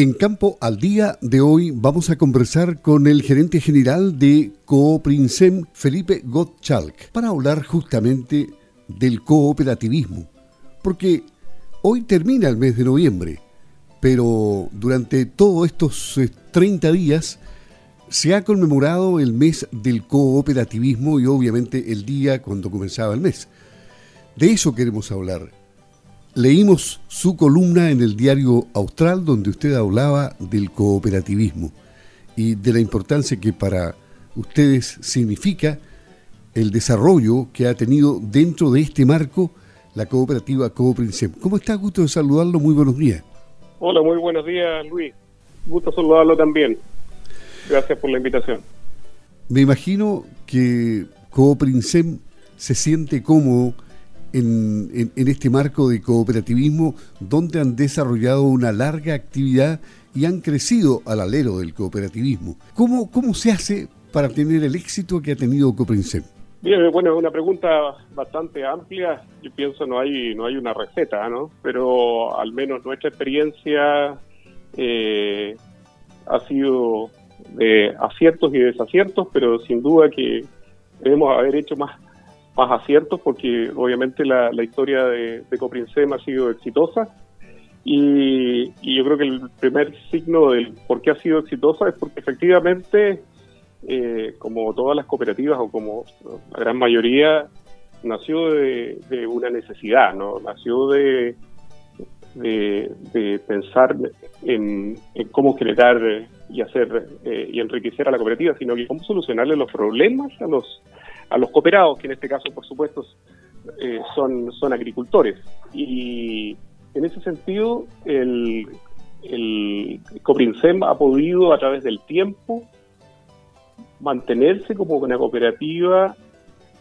En Campo al Día de hoy vamos a conversar con el gerente general de Cooprinsem, Felipe Gottschalk, para hablar justamente del cooperativismo. Porque hoy termina el mes de noviembre, pero durante todos estos 30 eh, días se ha conmemorado el mes del cooperativismo y obviamente el día cuando comenzaba el mes. De eso queremos hablar Leímos su columna en el diario Austral donde usted hablaba del cooperativismo y de la importancia que para ustedes significa el desarrollo que ha tenido dentro de este marco la cooperativa Cooprinsem. ¿Cómo está? Gusto de saludarlo. Muy buenos días. Hola, muy buenos días, Luis. Gusto saludarlo también. Gracias por la invitación. Me imagino que Cooprinsem se siente cómodo en, este marco de cooperativismo donde han desarrollado una larga actividad y han crecido al alero del cooperativismo. ¿Cómo, cómo se hace para tener el éxito que ha tenido Coprinsem? Bien, bueno, es una pregunta bastante amplia. Yo pienso no hay no hay una receta, ¿no? Pero al menos nuestra experiencia eh, ha sido de aciertos y desaciertos, pero sin duda que debemos haber hecho más más aciertos porque obviamente la, historia de, de ha sido exitosa y, yo creo que el primer signo del por qué ha sido exitosa es porque efectivamente, eh, como todas las cooperativas o como la gran mayoría, nació de, una necesidad, ¿no? Nació de, de, pensar en, cómo generar y hacer eh, y enriquecer a la cooperativa, sino que cómo solucionarle los problemas a los a los cooperados, que en este caso, por supuesto, eh, son, son agricultores. Y en ese sentido, el, el Coprinsem ha podido, a través del tiempo, mantenerse como una cooperativa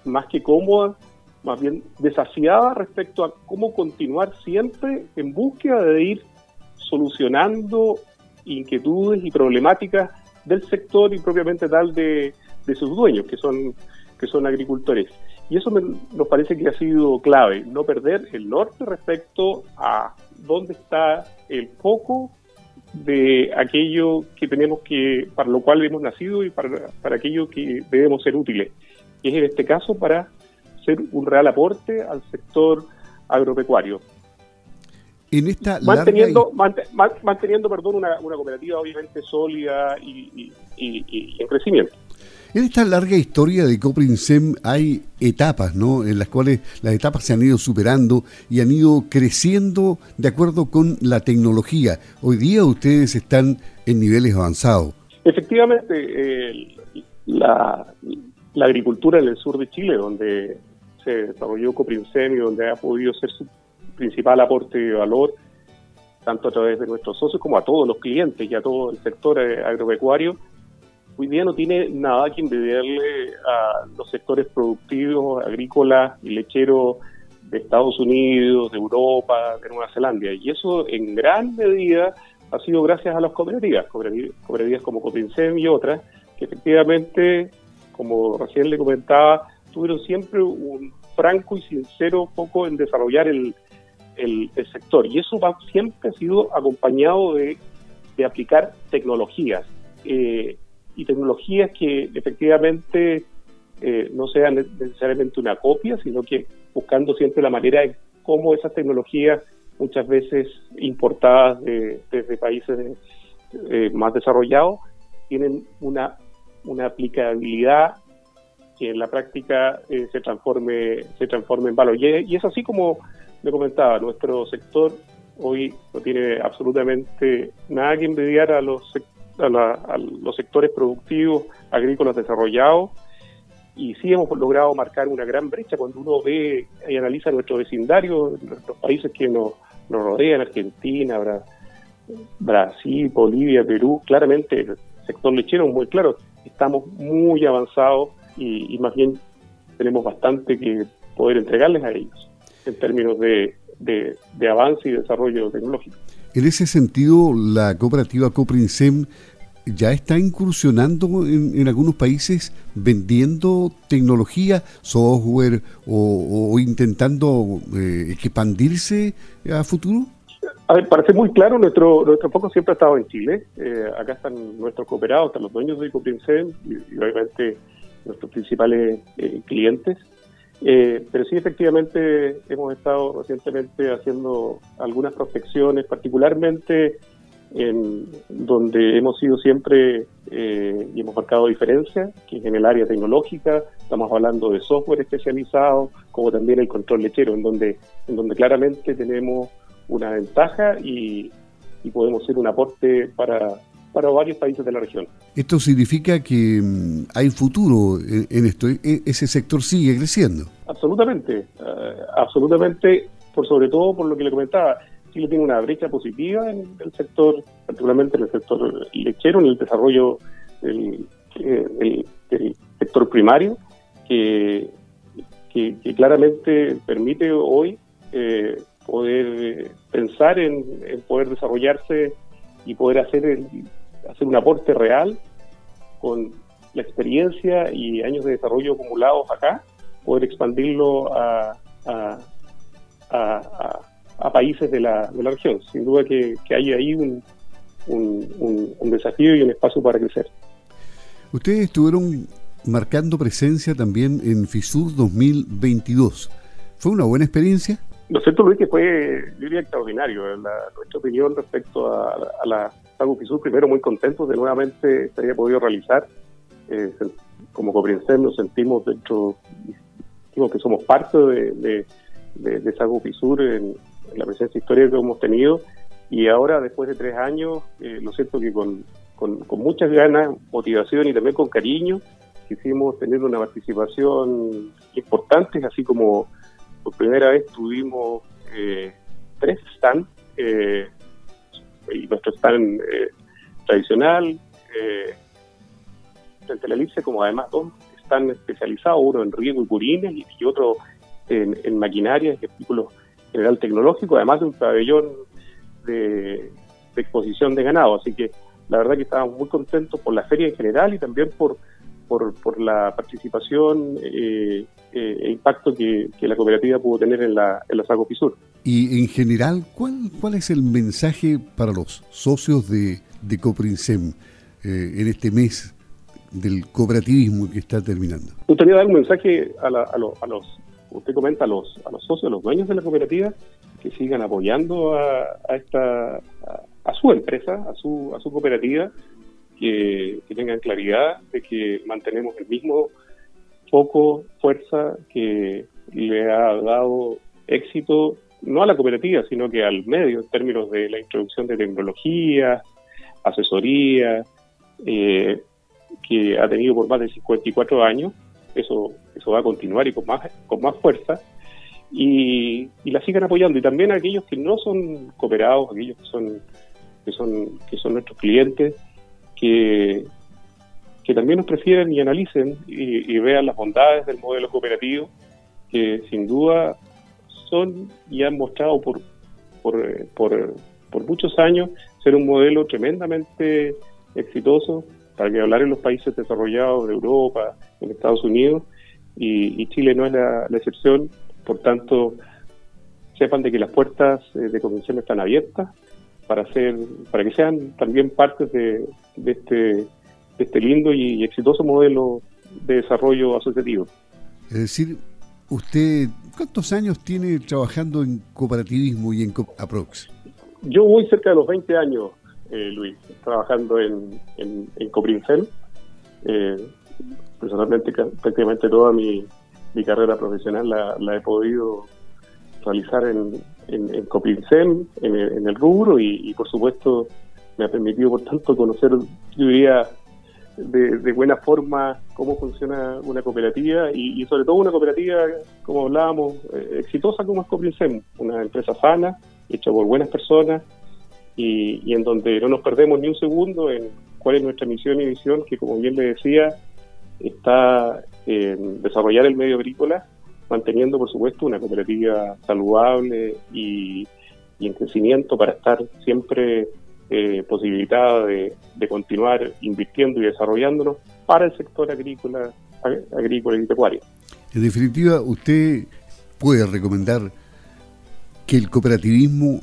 más que cómoda, más bien desafiada respecto a cómo continuar siempre en búsqueda de ir solucionando inquietudes y problemáticas del sector y propiamente tal de, de sus dueños, que son que son agricultores. Y eso nos parece que ha sido clave, no perder el norte respecto a dónde está el foco de aquello que tenemos que, para lo cual hemos nacido y para, para aquello que debemos ser útiles. Y es en este caso para ser un real aporte al sector agropecuario. En esta manteniendo, manteniendo perdón, una, una, cooperativa obviamente sólida y, y en crecimiento. En esta larga historia de Coprinsem hay etapas, ¿no? En las cuales las etapas se han ido superando y han ido creciendo de acuerdo con la tecnología. Hoy día ustedes están en niveles avanzados. Efectivamente, la, agricultura en el sur de Chile, donde se desarrolló Coprinsem y donde ha podido ser su principal aporte de valor, tanto a través de nuestros socios como a todos los clientes y a todo el sector eh, agropecuario, hoy día no tiene nada que envidiarle a los sectores productivos, agrícolas y lecheros de Estados Unidos, de Europa, de Nueva Zelanda. Y eso en gran medida ha sido gracias a las cooperativas, cooperativas, como Copinsem y otras, que efectivamente, como recién le comentaba, tuvieron siempre un franco y sincero foco en desarrollar el, sector. Y eso va, siempre ha sido acompañado de, aplicar tecnologías. Eh, y tecnologías que efectivamente eh, no sean necesariamente una copia, sino que buscando siempre la manera de cómo esas tecnologías, muchas veces importadas desde países eh, más desarrollados, tienen una, una aplicabilidad que en la práctica eh, se transforme se transforme en valor. Y, es así como le comentaba, nuestro sector hoy no tiene absolutamente nada que envidiar a los sectores a, los sectores productivos agrícolas desarrollados y sí hemos logrado marcar una gran brecha cuando uno ve y analiza nuestro vecindario, los países que nos, rodean, Argentina, Brasil, Bolivia, Perú, claramente el sector lechero muy claro, estamos muy avanzados y, más bien tenemos bastante que poder entregarles a ellos en términos de, de avance y desarrollo tecnológico. En ese sentido, la cooperativa Coprinsem ya está incursionando en, algunos países vendiendo tecnología, software o, intentando eh, expandirse a futuro? A ver, para ser muy claro, nuestro nuestro foco siempre ha estado en Chile. Eh, acá están nuestros cooperados, están los dueños de Coprincen y, y, obviamente nuestros principales eh, clientes. Eh, pero sí, efectivamente, hemos estado recientemente haciendo algunas prospecciones, particularmente en donde hemos sido siempre eh, y hemos marcado diferencia, que es en el área tecnológica, estamos hablando de software especializado, como también el control lechero, en donde, en donde claramente tenemos una ventaja y, y podemos ser un aporte para, para varios países de la región. Esto significa que mm, hay futuro en, esto, e, ese sector sigue creciendo. Absolutamente, uh, absolutamente, por sobre todo por lo que le comentaba, Chile tiene una brecha positiva en el sector, particularmente en el sector lechero, en el desarrollo del, del, del sector primario, que, que, que, claramente permite hoy eh, poder pensar en, en, poder desarrollarse y poder hacer el, hacer un aporte real con la experiencia y años de desarrollo acumulados acá, poder expandirlo a, a, a, a países de la, de la, región. Sin duda que, que hay ahí un, un, un, un, desafío y un espacio para crecer. Ustedes estuvieron marcando presencia también en FISUR 2022. ¿Fue una buena experiencia? Lo cierto, Luis, que fue, yo diría, extraordinario. La, nuestra opinión respecto a, a la Sago primero muy contentos de nuevamente se haya podido realizar. Eh, como Coprincem nos sentimos dentro, digo que somos parte de, de, de, Sago FISUR en, en, la presencia histórica que hemos tenido. Y ahora, después de tres años, eh, lo siento que con, muchas ganas, motivación y también con cariño, quisimos tener una participación importante, así como por primera vez tuvimos eh, tres stands, y nuestro stand eh, tradicional, eh, frente a la elipse, como además dos están especializados, uno en riego y purines y, otro en, en maquinaria y artículos general tecnológico, además de un pabellón de, de, exposición de ganado. Así que la verdad que estábamos muy contentos por la feria en general y también por, por, por la participación eh, eh, e impacto que, que, la cooperativa pudo tener en la, en la Saco Fisur. Y en general, ¿cuál, ¿cuál es el mensaje para los socios de, de Coprinsem eh, en este mes del cooperativismo que está terminando? Me gustaría dar un mensaje a, la, a, lo, a los, usted comenta, a los, a los socios, a los dueños de la cooperativa, que sigan apoyando a, a esta a, su empresa, a su, a su cooperativa, que, que tengan claridad de que mantenemos el mismo foco, fuerza que le ha dado éxito no a la cooperativa, sino que al medio en términos de la introducción de tecnología, asesoría, eh, que ha tenido por más de 54 años. Eso, eso va a continuar y con más, con más fuerza. Y, y la sigan apoyando. Y también a aquellos que no son cooperados, aquellos que son, que son, que son nuestros clientes, que, que también nos prefieren y analicen y, vean las bondades del modelo cooperativo, que sin duda son y han mostrado por, por, por, por muchos años ser un modelo tremendamente exitoso para que hablar en los países desarrollados de Europa, en Estados Unidos, y, Chile no es la, la, excepción. Por tanto, sepan de que las puertas eh, de convención están abiertas para hacer, para que sean también partes de, de este, de este lindo y, exitoso modelo de desarrollo asociativo. Es decir, usted, ¿cuántos años tiene trabajando en cooperativismo y en Aprox? Yo voy cerca de los 20 años eh, Luis, trabajando en, en, en Coprincel. Eh, personalmente, prácticamente toda mi, mi carrera profesional la, la, he podido realizar en, en, en Coprincel, en, en, el rubro, y, y, por supuesto me ha permitido, por tanto, conocer, yo diría, de, de buena forma cómo funciona una cooperativa y, sobre todo una cooperativa, como hablábamos, eh, exitosa como es Coprincel, una empresa sana, hecha por buenas personas, y, en donde no nos perdemos ni un segundo en cuál es nuestra misión y visión, que como bien le decía, está en desarrollar el medio agrícola, manteniendo por supuesto una cooperativa saludable y en crecimiento para estar siempre eh, posibilitada de, de, continuar invirtiendo y desarrollándonos para el sector agrícola, agrícola y pecuario. En definitiva, usted puede recomendar que el cooperativismo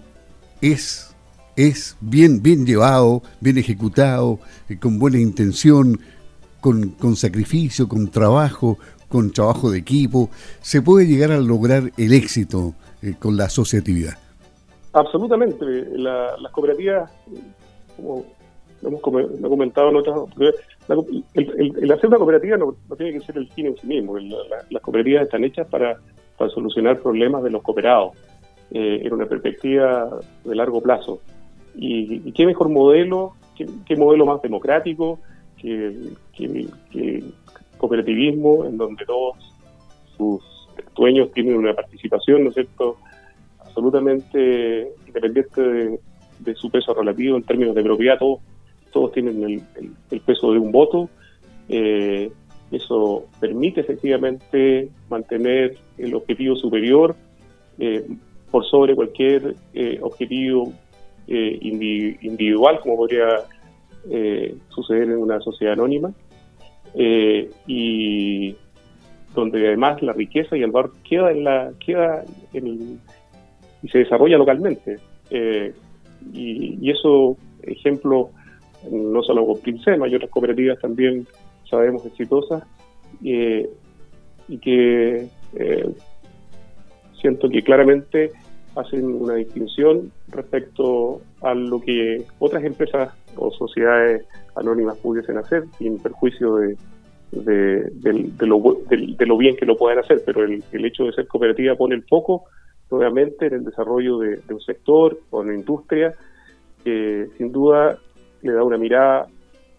es, es bien, bien llevado, bien ejecutado, eh, con buena intención, con, con sacrificio, con trabajo, con trabajo de equipo, se puede llegar a lograr el éxito eh, con la asociatividad. Absolutamente. las cooperativas, como hemos comentado en otras el, hacer una cooperativa no, tiene que ser el fin en sí mismo. las cooperativas están hechas para, solucionar problemas de los cooperados eh, en una perspectiva de largo plazo. Y, qué mejor modelo, qué, modelo más democrático que, que, cooperativismo, en donde todos sus dueños tienen una participación, ¿no es cierto?, absolutamente independiente de, su peso relativo en términos de propiedad, todos, tienen el, peso de un voto. Eh, eso permite efectivamente mantener el objetivo superior eh, por sobre cualquier eh, objetivo individual, como podría suceder en una sociedad anónima. Y donde además la riqueza y el valor queda en la queda en y se desarrolla localmente. Eh, y, eso ejemplo no solo con Princema hay otras cooperativas también sabemos exitosas eh, y que siento que claramente hacen una distinción respecto a lo que otras empresas o sociedades anónimas pudiesen hacer, sin perjuicio de, de, lo, bien que lo puedan hacer, pero el, hecho de ser cooperativa pone el foco nuevamente en el desarrollo de, un sector o una industria que sin duda le da una mirada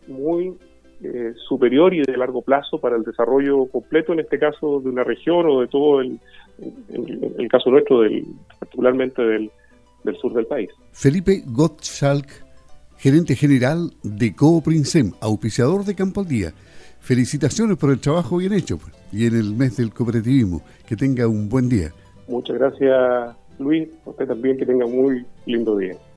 muy eh, superior y de largo plazo para el desarrollo completo, en este caso de una región o de todo el, caso nuestro, del, particularmente del, sur del país. Felipe Gottschalk gerente general de Cooprinsem, auspiciador de Campo al Día. Felicitaciones por el trabajo bien hecho y en el mes del cooperativismo. Que tenga un buen día. Muchas gracias, Luis. usted también que tenga un muy lindo día.